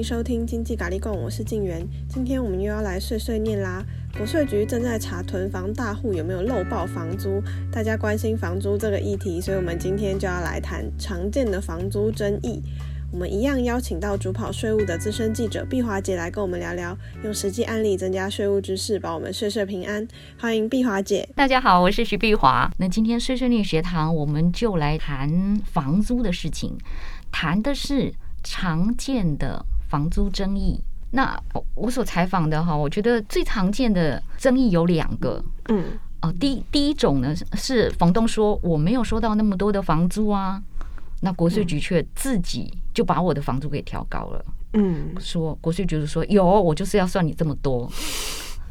迎收听经济咖喱贡，我是静媛。今天我们又要来碎碎念啦。国税局正在查囤房大户有没有漏报房租，大家关心房租这个议题，所以我们今天就要来谈常见的房租争议。我们一样邀请到主跑税务的资深记者碧华姐来跟我们聊聊，用实际案例增加税务知识，保我们税税平安。欢迎碧华姐。大家好，我是徐碧华。那今天碎碎念学堂，我们就来谈房租的事情，谈的是常见的房租争议。那我所采访的哈，我觉得最常见的争议有两个。嗯，哦，第第一种呢是房东说我没有收到那么多的房租啊。那国税局却自己就把我的房租给调高了。嗯，说国税局就说有，我就是要算你这么多。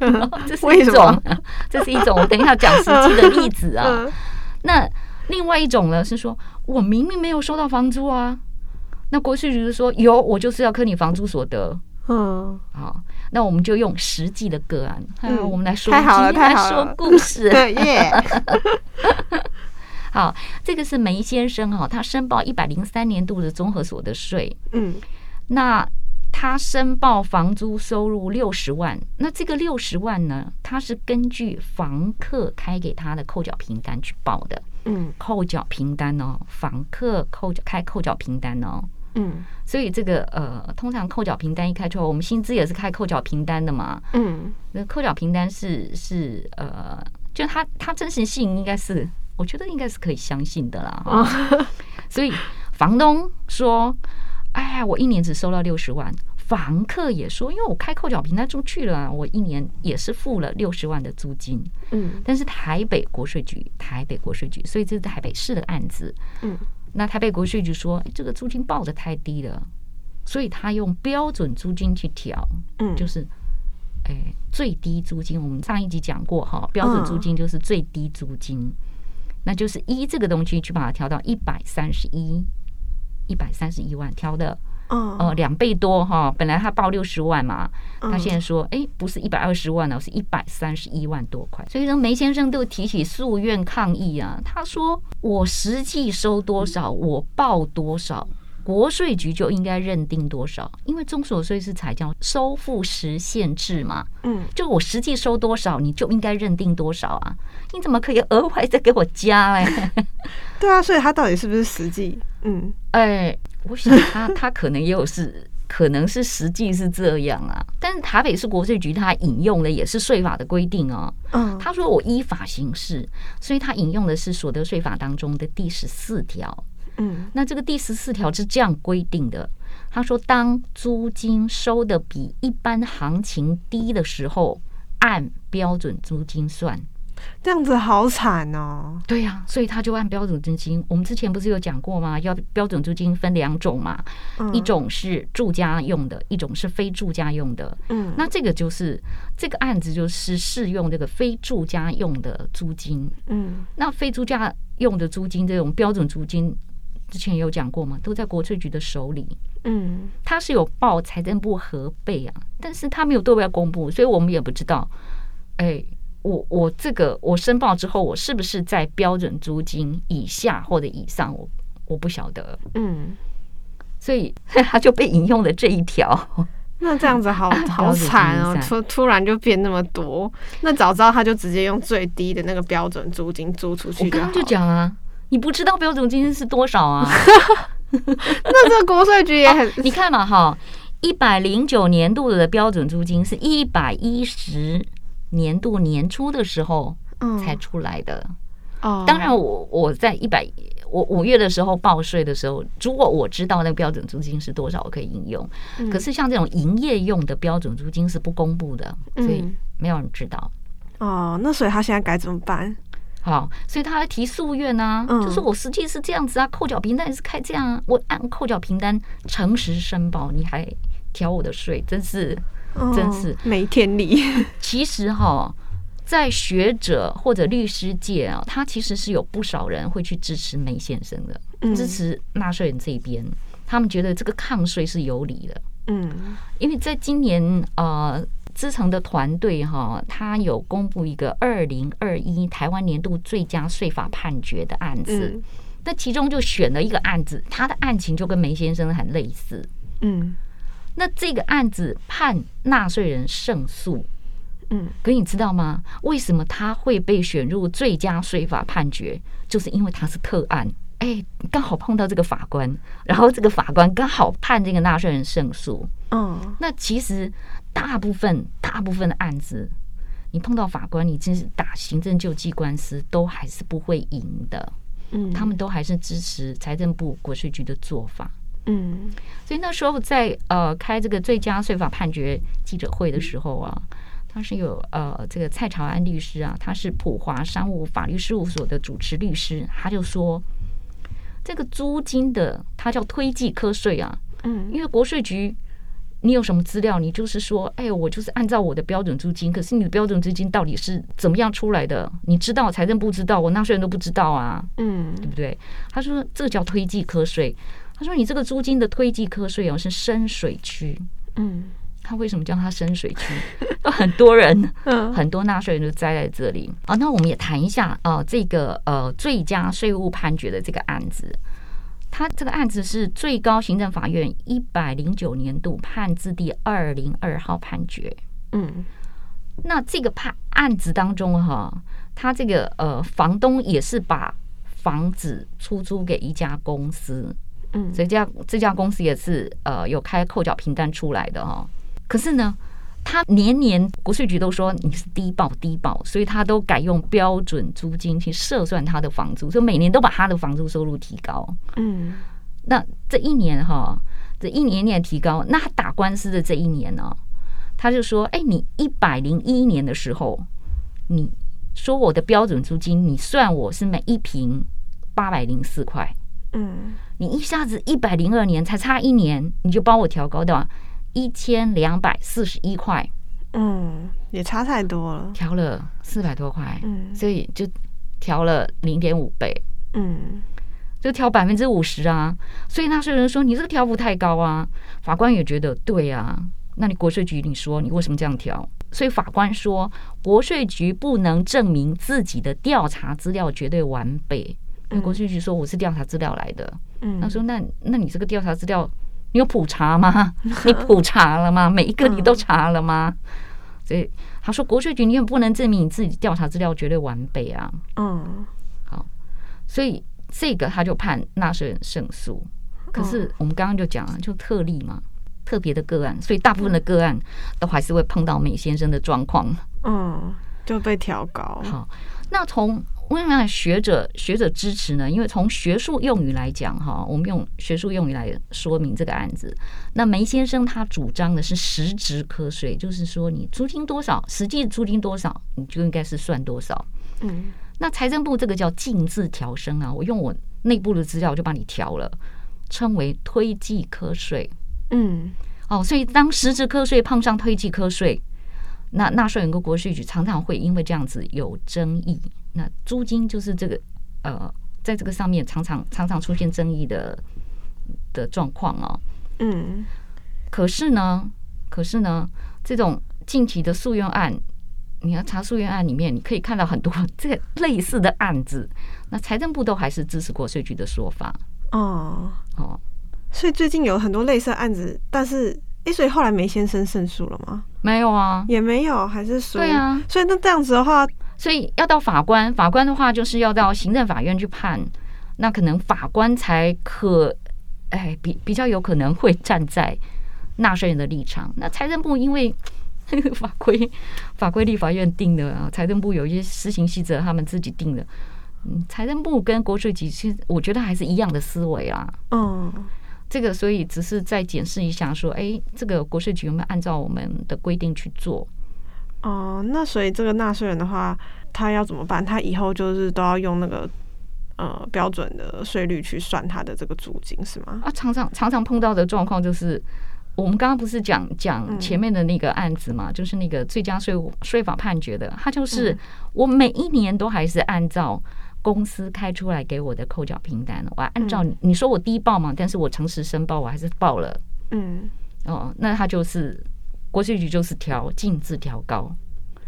这是一种，这是一种。我等一下讲实际的例子啊。那另外一种呢是说，我明明没有收到房租啊。那国税局是说有，我就是要扣你房租所得。嗯，好，那我们就用实际的个案，我们来说，太好了，太好了，说故 事。耶。好，这个是梅先生哈，他申报一百零三年度的综合所得税。嗯，那他申报房租收入六十万，那这个六十万呢，他是根据房客开给他的扣缴凭单去报的。嗯，扣缴凭单哦，房客扣缴开扣缴凭单哦。嗯，所以这个呃，通常扣缴凭单一开出来，我们薪资也是开扣缴凭单的嘛。嗯，那扣缴凭单是是呃，就他他真实性应该是。我觉得应该是可以相信的啦，所以房东说：“哎呀，我一年只收到六十万。”房客也说：“因为我开扣缴凭单出去了，我一年也是付了六十万的租金。”嗯，但是台北国税局，台北国税局，所以这是台北市的案子。嗯，那台北国税局说：“这个租金报的太低了，所以他用标准租金去调。”嗯，就是哎，最低租金。我们上一集讲过哈，标准租金就是最低租金。那就是一这个东西去把它调到一百三十一，一百三十一万调的，呃，两倍多哈。本来他报六十万嘛，他现在说，哎，不是一百二十万了，是一百三十一万多块。所以说梅先生都提起诉愿抗议啊。他说，我实际收多少，我报多少。国税局就应该认定多少，因为中所税是才叫收付实限制嘛。嗯，就我实际收多少，你就应该认定多少啊？你怎么可以额外再给我加嘞？对啊，所以他到底是不是实际？嗯，哎，我想他他可能也有是，可能是实际是这样啊。但是台北市国税局他引用的也是税法的规定哦。嗯，他说我依法行事，所以他引用的是所得税法当中的第十四条。嗯，那这个第十四条是这样规定的。他说，当租金收的比一般行情低的时候，按标准租金算。这样子好惨哦。对呀，所以他就按标准租金。我们之前不是有讲过吗？要标准租金分两种嘛，一种是住家用的，一种是非住家用的。嗯，那这个就是这个案子就是适用这个非住家用的租金。嗯，那非住家用的租金这种标准租金。之前有讲过吗？都在国税局的手里。嗯，他是有报财政部核备啊，但是他没有对外公布，所以我们也不知道。哎，我我这个我申报之后，我是不是在标准租金以下或者以上？我我不晓得。嗯，所以他就被引用了这一条。那这样子好好惨哦！突突然就变那么多，那早知道他就直接用最低的那个标准租金租出去。我刚刚就讲啊。你不知道标准租金是多少啊？那这个国税局也很、哦……你看嘛，哈，一百零九年度的标准租金是一百一十年度年初的时候才出来的。哦，当然我，我我在一百我五月的时候报税的时候，如果我知道那个标准租金是多少，我可以应用。可是像这种营业用的标准租金是不公布的，所以没有人知道。哦，那所以他现在该怎么办？好，所以他还提诉愿呢，就是我实际是这样子啊，扣缴凭单也是开这样啊，我按扣缴凭单诚实申报，你还调我的税，真是，真是没天理。其实哈，在学者或者律师界啊，他其实是有不少人会去支持梅先生的，支持纳税人这边，他们觉得这个抗税是有理的。嗯，因为在今年呃。资诚的团队哈，他有公布一个二零二一台湾年度最佳税法判决的案子，那其中就选了一个案子，他的案情就跟梅先生很类似。嗯，那这个案子判纳税人胜诉，嗯，可你知道吗？为什么他会被选入最佳税法判决？就是因为他是特案，哎，刚好碰到这个法官，然后这个法官刚好判这个纳税人胜诉。嗯，那其实大部分大部分的案子，你碰到法官，你真是打行政救济官司都还是不会赢的。嗯，他们都还是支持财政部国税局的做法。嗯，所以那时候在呃开这个最佳税法判决记者会的时候啊，他是有呃这个蔡朝安律师啊，他是普华商务法律事务所的主持律师，他就说这个租金的他叫推计科税啊，嗯，因为国税局。你有什么资料？你就是说，哎，我就是按照我的标准租金。可是你的标准租金到底是怎么样出来的？你知道，财政部知道，我纳税人都不知道啊，嗯，对不对？他说这个叫推计科税。他说你这个租金的推计课税哦是深水区，嗯，他为什么叫它深水区？很多人，很多纳税人都栽在这里啊。那我们也谈一下啊，这个呃最佳税务判决的这个案子。他这个案子是最高行政法院一百零九年度判字第二零二号判决。嗯，那这个判案子当中哈，他这个呃房东也是把房子出租给一家公司。嗯，所以这家这家公司也是呃有开扣缴凭单出来的哈。可是呢。他年年国税局都说你是低报低报，所以他都改用标准租金去测算他的房租，所以每年都把他的房租收入提高。嗯，那这一年哈，这一年年提高，那他打官司的这一年呢，他就说：哎，你一百零一年的时候，你说我的标准租金，你算我是每一平八百零四块。嗯，你一下子一百零二年才差一年，你就帮我调高到。一千两百四十一块，嗯，也差太多了，调了四百多块，嗯，所以就调了零点五倍，嗯，就调百分之五十啊，所以纳税人说你这个调幅太高啊，法官也觉得对啊，那你国税局你说你为什么这样调？所以法官说国税局不能证明自己的调查资料绝对完备，国税局说我是调查资料来的，嗯，他说那那你这个调查资料。你有普查吗？你普查了吗？每一个你都查了吗？所以他说国税局你也不能证明你自己调查资料绝对完备啊。嗯，好，所以这个他就判纳税人胜诉。可是我们刚刚就讲了，就特例嘛，特别的个案，所以大部分的个案都还是会碰到美先生的状况。嗯，就被调高。好，那从。为什么学者学者支持呢？因为从学术用语来讲，哈，我们用学术用语来说明这个案子。那梅先生他主张的是实质课税，就是说你租金多少，实际租金多少，你就应该是算多少。嗯，那财政部这个叫进字调升啊，我用我内部的资料就帮你调了，称为推计课税。嗯，哦，所以当实质课税碰上推计课税，那纳税人跟国税局常常会因为这样子有争议。那租金就是这个呃，在这个上面常常常常出现争议的的状况哦。嗯，可是呢，可是呢，这种近期的诉愿案，你要查诉愿案里面，你可以看到很多 这个类似的案子。那财政部都还是支持国税局的说法。哦哦，所以最近有很多类似的案子，但是诶，所以后来梅先生胜诉了吗？没有啊，也没有，还是说对啊。所以那这样子的话。所以要到法官，法官的话就是要到行政法院去判，那可能法官才可，哎，比比较有可能会站在纳税人的立场。那财政部因为 法规法规立法院定的啊，财政部有一些施行细则，他们自己定的。嗯，财政部跟国税局其实我觉得还是一样的思维啦。嗯，这个所以只是再检视一下，说，哎，这个国税局有没有按照我们的规定去做？哦，那所以这个纳税人的话，他要怎么办？他以后就是都要用那个呃标准的税率去算他的这个租金，是吗？啊，常常常常碰到的状况就是，我们刚刚不是讲讲前面的那个案子嘛，嗯、就是那个最佳税务税法判决的，他就是我每一年都还是按照公司开出来给我的扣缴凭单，我按照你，你说我低报嘛，但是我诚实申报，我还是报了。嗯，哦，那他就是。国税局就是调径自调高，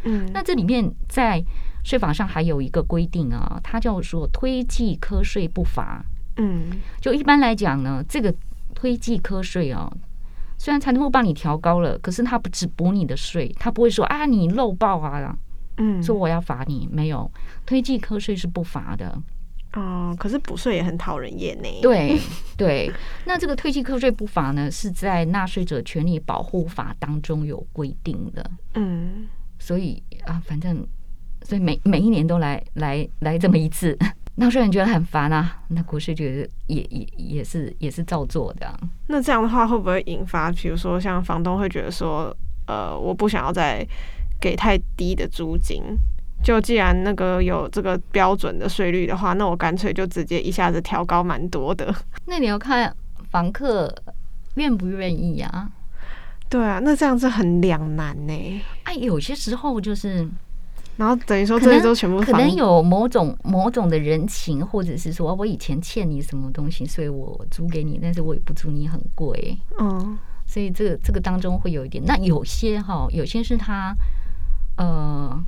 嗯，那这里面在税法上还有一个规定啊，它叫做推计科税不罚，嗯，就一般来讲呢，这个推计科税啊，虽然财政部帮你调高了，可是他不只补你的税，他不会说啊你漏报啊，嗯，说我要罚你，没有推计课税是不罚的。哦，可是补税也很讨人厌呢。对对，那这个推计课税不罚呢，是在纳税者权利保护法当中有规定的。嗯，所以啊，反正所以每每一年都来来来这么一次，纳税人觉得很烦啊，那国税局也也也是也是照做的。那这样的话会不会引发，比如说像房东会觉得说，呃，我不想要再给太低的租金？就既然那个有这个标准的税率的话，那我干脆就直接一下子调高蛮多的。那你要看房客愿不愿意啊？对啊，那这样子很两难呢。哎，有些时候就是，然后等于说这一周全部可能有某种某种的人情，或者是说我以前欠你什么东西，所以我租给你，但是我也不租你很贵。嗯，所以这个这个当中会有一点。那有些哈，有些是他呃。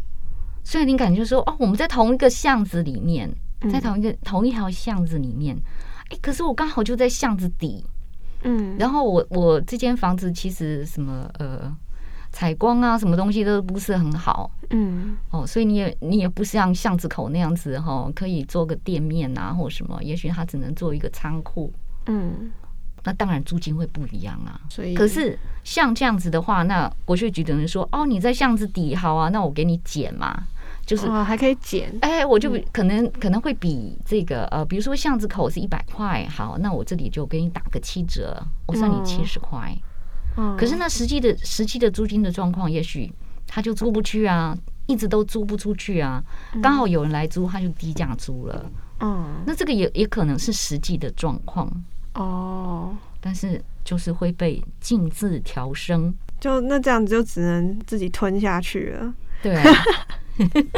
所以你感觉说哦，我们在同一个巷子里面，在同一个同一条巷子里面，哎，可是我刚好就在巷子底，嗯，然后我我这间房子其实什么呃采光啊，什么东西都不是很好，嗯，哦，所以你也你也不像巷子口那样子哈，可以做个店面啊或什么，也许他只能做一个仓库，嗯，那当然租金会不一样啊，所以可是像这样子的话，那国税局等于说哦，你在巷子底好啊，那我给你减嘛。就是还可以减，哎，我就可能可能会比这个呃，比如说巷子口是一百块，好，那我这里就给你打个七折，我算你七十块。嗯，可是那实际的实际的租金的状况，也许他就租不去啊，一直都租不出去啊，刚好有人来租，他就低价租了。嗯，那这个也也可能是实际的状况哦，但是就是会被禁自调升，就那这样子就只能自己吞下去了。对。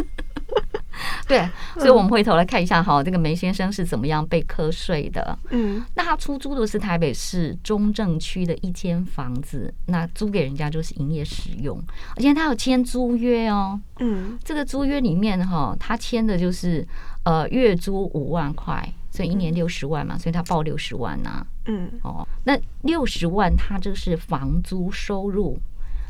对，所以我们回头来看一下哈，这个梅先生是怎么样被瞌睡的？嗯，那他出租的是台北市中正区的一间房子，那租给人家就是营业使用，而且他有签租约哦。嗯，这个租约里面哈，他签的就是呃月租五万块，所以一年六十万嘛，所以他报六十万呐。嗯，哦，那六十万他就是房租收入，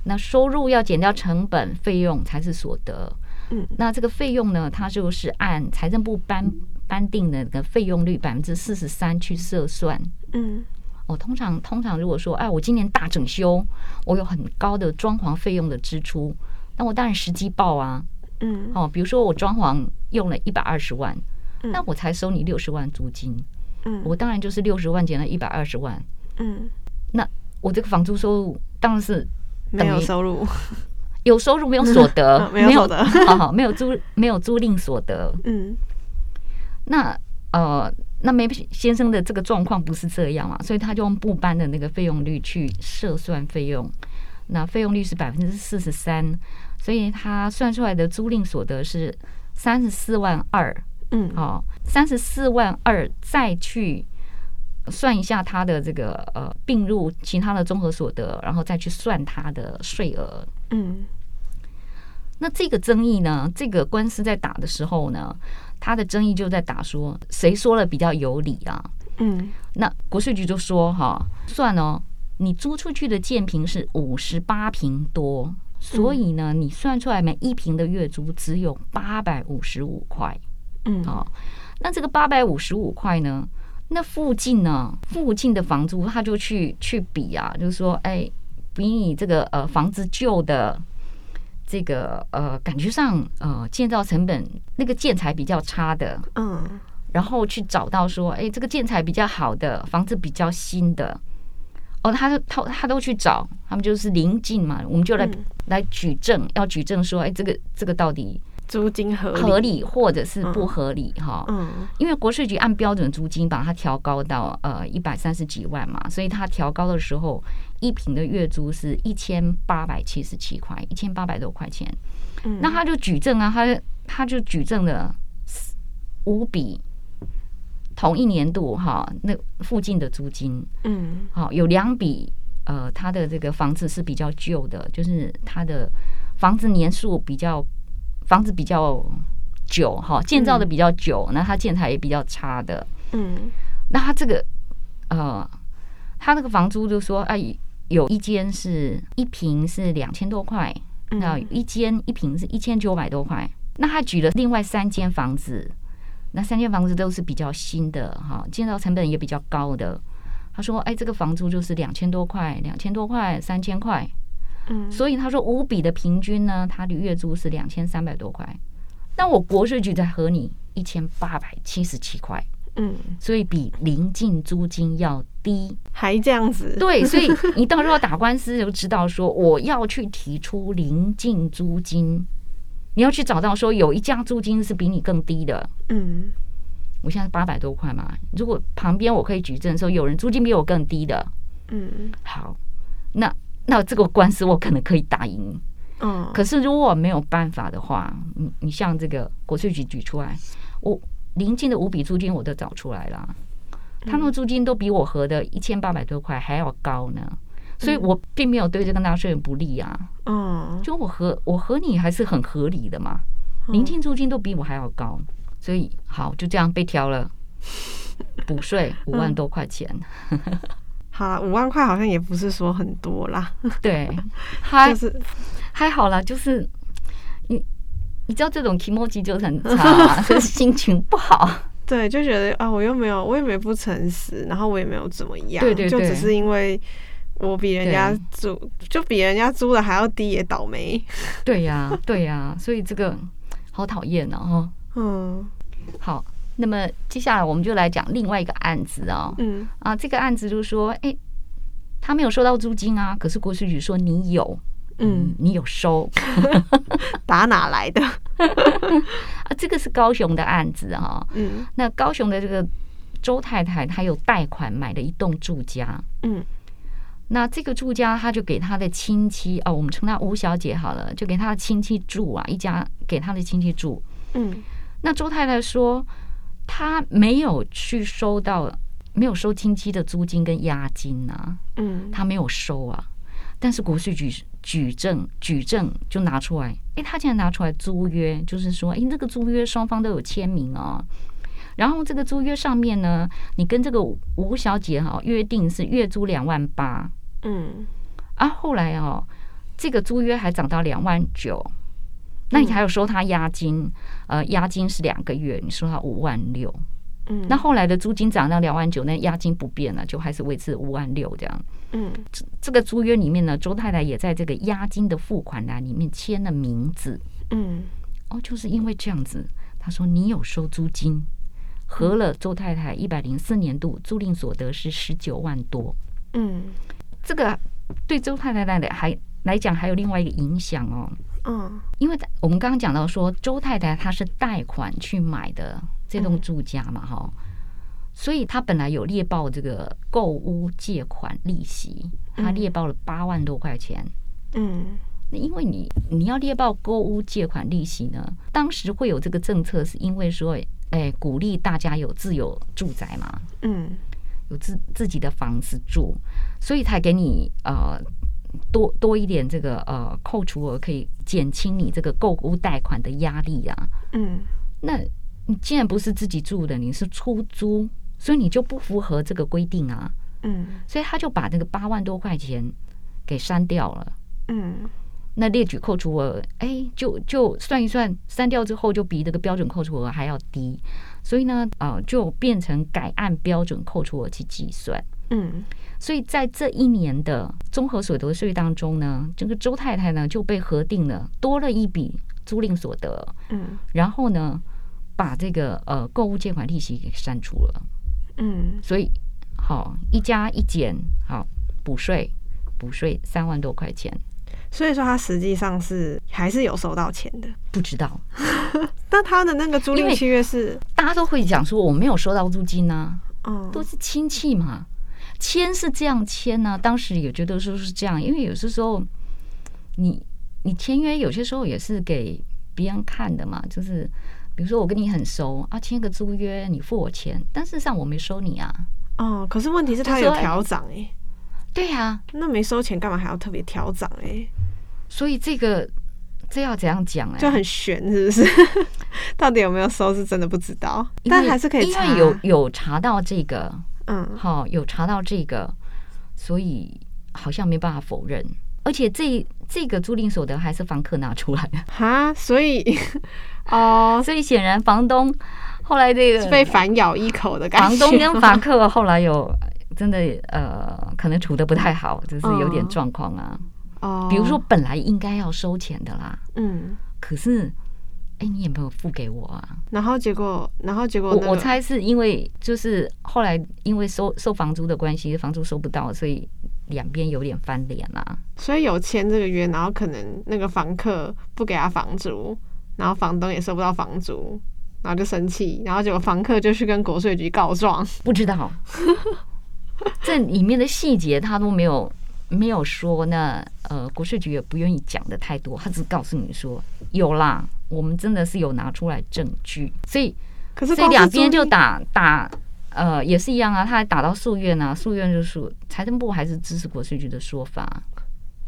那收入要减掉成本费用才是所得。嗯，那这个费用呢，它就是按财政部颁颁定的那个费用率百分之四十三去设算。嗯，哦，通常通常如果说，哎，我今年大整修，我有很高的装潢费用的支出，那我当然实际报啊。嗯，哦，比如说我装潢用了一百二十万，那我才收你六十万租金。嗯，我当然就是六十万减了一百二十万。嗯，那我这个房租收入当然是没有收入。有收入没有所得，没有 好好没有租没有租赁所得。嗯，那呃，那梅先生的这个状况不是这样嘛，所以他就用不搬的那个费用率去设算费用，那费用率是百分之四十三，所以他算出来的租赁所得是三十四万二。嗯，好，三十四万二再去算一下他的这个呃并入其他的综合所得，然后再去算他的税额。嗯。那这个争议呢？这个官司在打的时候呢，他的争议就在打说谁说了比较有理啊？嗯，那国税局就说哈，算哦，你租出去的建平是五十八平多，所以呢，你算出来每一平的月租只有八百五十五块。嗯，好，那这个八百五十五块呢，那附近呢，附近的房租他就去去比啊，就是说，哎，比你这个呃房子旧的。这个呃，感觉上呃，建造成本那个建材比较差的，嗯，然后去找到说，哎，这个建材比较好的房子比较新的，哦，他他他都去找，他们就是临近嘛，我们就来、嗯、来举证，要举证说，哎，这个这个到底租金合合理或者是不合理哈？嗯，因为国税局按标准租金把它调高到呃一百三十几万嘛，所以它调高的时候。一平的月租是一千八百七十七块，一千八百多块钱。嗯，那他就举证啊，他他就举证了五笔同一年度哈，那附近的租金，嗯，好，有两笔呃，他的这个房子是比较旧的，就是他的房子年数比较房子比较久哈，建造的比较久，那他建材也比较差的，嗯，那他这个呃，他那个房租就说哎。有一间是一平是两千多块，那一间一平是一千九百多块。那他举了另外三间房子，那三间房子都是比较新的哈，建造成本也比较高的。他说：“哎，这个房租就是两千多块，两千多块，三千块。嗯，所以他说五笔的平均呢，他的月租是两千三百多块。那我国税局在和你一千八百七十七块。”嗯，所以比临近租金要低，还这样子？对，所以你到时候打官司就知道说，我要去提出临近租金，你要去找到说有一家租金是比你更低的。嗯，我现在八百多块嘛，如果旁边我可以举证说有人租金比我更低的，嗯，好，那那这个官司我可能可以打赢。嗯，可是如果我没有办法的话，你你像这个国税局举出来，我。临近的五笔租金我都找出来了，他们的租金都比我合的一千八百多块还要高呢，所以我并没有对这个纳税人不利啊。嗯，就我和我和你还是很合理的嘛，临近租金都比我还要高，所以好就这样被挑了，补税 五万多块钱。好，五万块好像也不是说很多啦。对，还还好啦，就是你。你知道这种 kimochi 就很差，就是心情不好。对，就觉得啊，我又没有，我也没不诚实，然后我也没有怎么样，对对对，就只是因为我比人家租，就比人家租的还要低，也倒霉。对呀、啊，对呀、啊，所以这个好讨厌哦。嗯，好，那么接下来我们就来讲另外一个案子哦。嗯啊，这个案子就是说，哎，他没有收到租金啊，可是国税局说你有。嗯，你有收？打哪来的？啊，这个是高雄的案子哈。嗯，那高雄的这个周太太，她有贷款买了一栋住家。嗯，那这个住家，她就给她的亲戚哦，我们称她吴小姐好了，就给她的亲戚住啊，一家给她的亲戚住。嗯，那周太太说，她没有去收到，没有收亲戚的租金跟押金啊。嗯，他没有收啊。但是国税局举证举证就拿出来，哎，他竟然拿出来租约，就是说，哎，那个租约双方都有签名哦。然后这个租约上面呢，你跟这个吴小姐哈约定是月租两万八，嗯，啊，后来哦，这个租约还涨到两万九，那你还有收他押金，呃，押金是两个月，你收他五万六。嗯，那后来的租金涨到两万九，那押金不变了，就还是维持五万六这样。嗯，这这个租约里面呢，周太太也在这个押金的付款栏里面签了名字。嗯，哦，就是因为这样子，他说你有收租金，合了周太太一百零四年度租赁所得是十九万多。嗯，这个对周太太来的还来讲还有另外一个影响哦。嗯，因为我们刚刚讲到说，周太太她是贷款去买的。这栋住家嘛，哈，所以她本来有列报这个购屋借款利息，她列报了八万多块钱。嗯，那因为你你要列报购屋借款利息呢，当时会有这个政策，是因为说，哎，鼓励大家有自有住宅嘛，嗯，有自自己的房子住，所以才给你呃多多一点这个呃扣除额，可以减轻你这个购物贷款的压力啊。嗯，那。你既然不是自己住的，你是出租，所以你就不符合这个规定啊。嗯，所以他就把那个八万多块钱给删掉了。嗯，那列举扣除额，哎，就就算一算，删掉之后就比这个标准扣除额还要低，所以呢，啊，就变成改按标准扣除额去计算。嗯，所以在这一年的综合所得税当中呢，这个周太太呢就被核定了多了一笔租赁所得。嗯，然后呢，把这个呃购物借款利息给删除了，嗯，所以好一加一减，好补税补税三万多块钱，所以说他实际上是还是有收到钱的，不知道。那他的那个租赁契约是大家都会讲说我没有收到租金呢、啊，嗯，都是亲戚嘛，签是这样签呢、啊，当时也觉得说是这样，因为有些时候你你签约有些时候也是给别人看的嘛，就是。比如说我跟你很熟啊，签个租约，你付我钱，但事实上我没收你啊。哦，可是问题是他有调涨哎。对呀、啊，那没收钱干嘛还要特别调涨哎？所以这个这要怎样讲哎？就很悬是不是？到底有没有收是真的不知道，但还是可以查。因为有有查到这个，嗯，好，有查到这个，所以好像没办法否认，而且这这个租赁所得还是房客拿出来的哈，所以 哦，所以显然房东后来这个被反咬一口的感觉，房东跟房客后来有真的呃，可能处的不太好，就是有点状况啊。哦，比如说本来应该要收钱的啦，嗯，可是。哎，你也没有付给我啊？然后结果，然后结果，我我猜是因为就是后来因为收收房租的关系，房租收不到，所以两边有点翻脸啦。所以有签这个约，然后可能那个房客不给他房租，然后房东也收不到房租，然后就生气，然后结果房客就去跟国税局告状。不知道 这里面的细节他都没有没有说，呢呃国税局也不愿意讲的太多，他只告诉你说有啦。我们真的是有拿出来证据，所以可是这两边就打打，呃，也是一样啊。他还打到诉愿啊，诉愿就是财政部还是支持国税局的说法。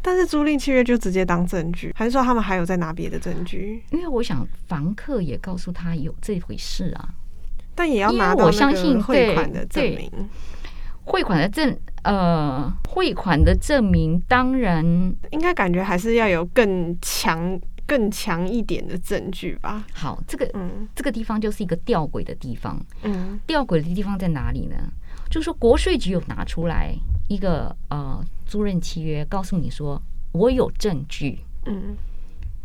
但是租赁契约就直接当证据，还是说他们还有在拿别的证据？因为我想房客也告诉他有这回事啊，但也要拿到我相信汇款的证明。汇款的证呃，汇款的证明当然应该感觉还是要有更强。更强一点的证据吧。好，这个嗯，这个地方就是一个吊诡的地方。嗯，吊诡的地方在哪里呢？就是说国税局有拿出来一个呃租赁契约，告诉你说我有证据。嗯，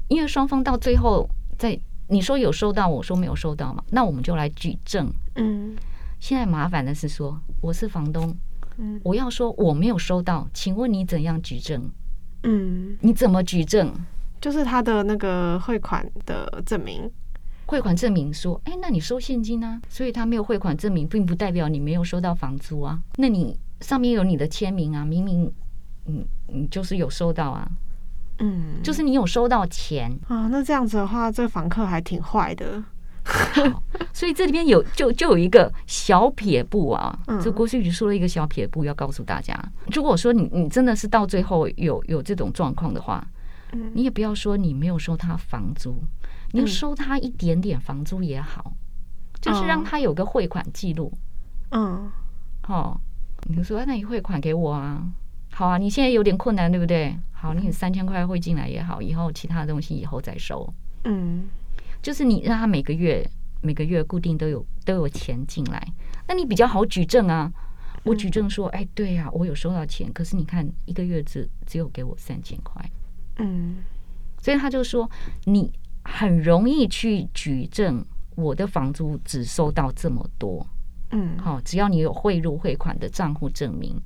因为双方到最后在你说有收到，我说没有收到嘛，那我们就来举证。嗯，现在麻烦的是说我是房东，嗯，我要说我没有收到，请问你怎样举证？嗯，你怎么举证？就是他的那个汇款的证明，汇款证明说，哎，那你收现金啊？所以他没有汇款证明，并不代表你没有收到房租啊。那你上面有你的签名啊，明明，嗯，你就是有收到啊，嗯，就是你有收到钱啊。那这样子的话，这房客还挺坏的。好，所以这里边有就就有一个小撇步啊，这国税局说了一个小撇步，要告诉大家，如果说你你真的是到最后有有这种状况的话。你也不要说你没有收他房租，你要收他一点点房租也好，就是让他有个汇款记录。嗯，好，你说那你汇款给我啊？好啊，你现在有点困难，对不对？好，你三千块汇进来也好，以后其他东西以后再收。嗯，就是你让他每个月每个月固定都有都有钱进来，那你比较好举证啊。我举证说，哎，对呀，我有收到钱，可是你看一个月只只有给我三千块。嗯，所以他就说，你很容易去举证我的房租只收到这么多，嗯，好，只要你有汇入汇款的账户证明。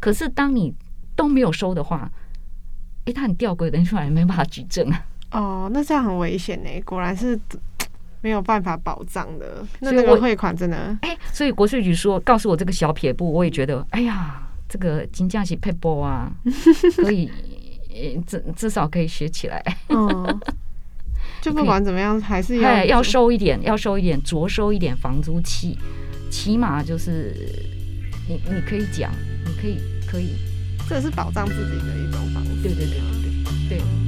可是当你都没有收的话，哎，他很吊诡的出来没办法举证啊。哦，那这样很危险呢，果然是 没有办法保障的。那那个汇款真的，哎，所以国税局说告诉我这个小撇步，我也觉得，哎呀，这个金价是配波啊，可以。至至少可以学起来。嗯，就不管怎么样，还是要要收一点，要收一点，着收一点房租起，起码就是你你可以讲，你可以可以，这是保障自己的一种方式。对对对对对。